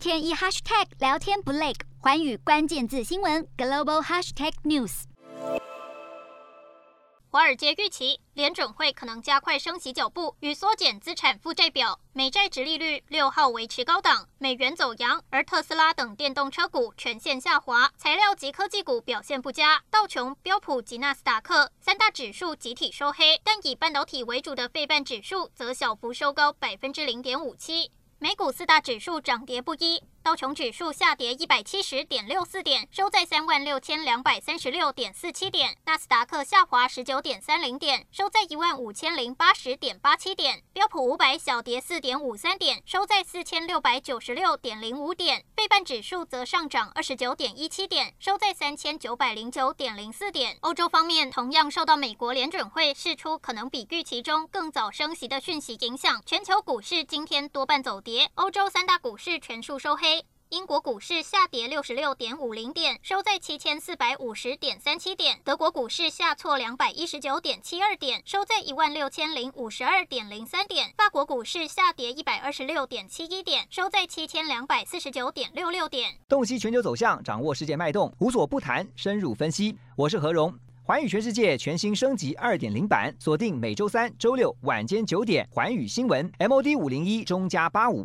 天一 hashtag 聊天不累，寰宇关键字新闻 global hashtag news。华尔街预期联准会可能加快升息脚步与缩减资产负债表，美债殖利率六号维持高档，美元走扬，而特斯拉等电动车股全线下滑，材料及科技股表现不佳，道琼、标普及纳斯达克三大指数集体收黑，但以半导体为主的费半指数则小幅收高百分之零点五七，美股四大指数涨跌不一。道琼指数下跌一百七十点六四点，收在三万六千两百三十六点四七点。纳斯达克下滑十九点三零点，收在一万五千零八十点八七点。标普五百小跌四点五三点，收在四千六百九十六点零五点。费半指数则上涨二十九点一七点，收在三千九百零九点零四点。欧洲方面，同样受到美国联准会释出可能比预期中更早升息的讯息影响，全球股市今天多半走跌，欧洲三大股市全数收黑。英国股市下跌六十六点五零点，收在七千四百五十点三七点。德国股市下挫两百一十九点七二点，收在一万六千零五十二点零三点。法国股市下跌一百二十六点七一点，收在七千两百四十九点六六点。洞悉全球走向，掌握世界脉动，无所不谈，深入分析。我是何荣，寰宇全世界全新升级二点零版，锁定每周三、周六晚间九点，寰宇新闻 MOD 五零一中加八五。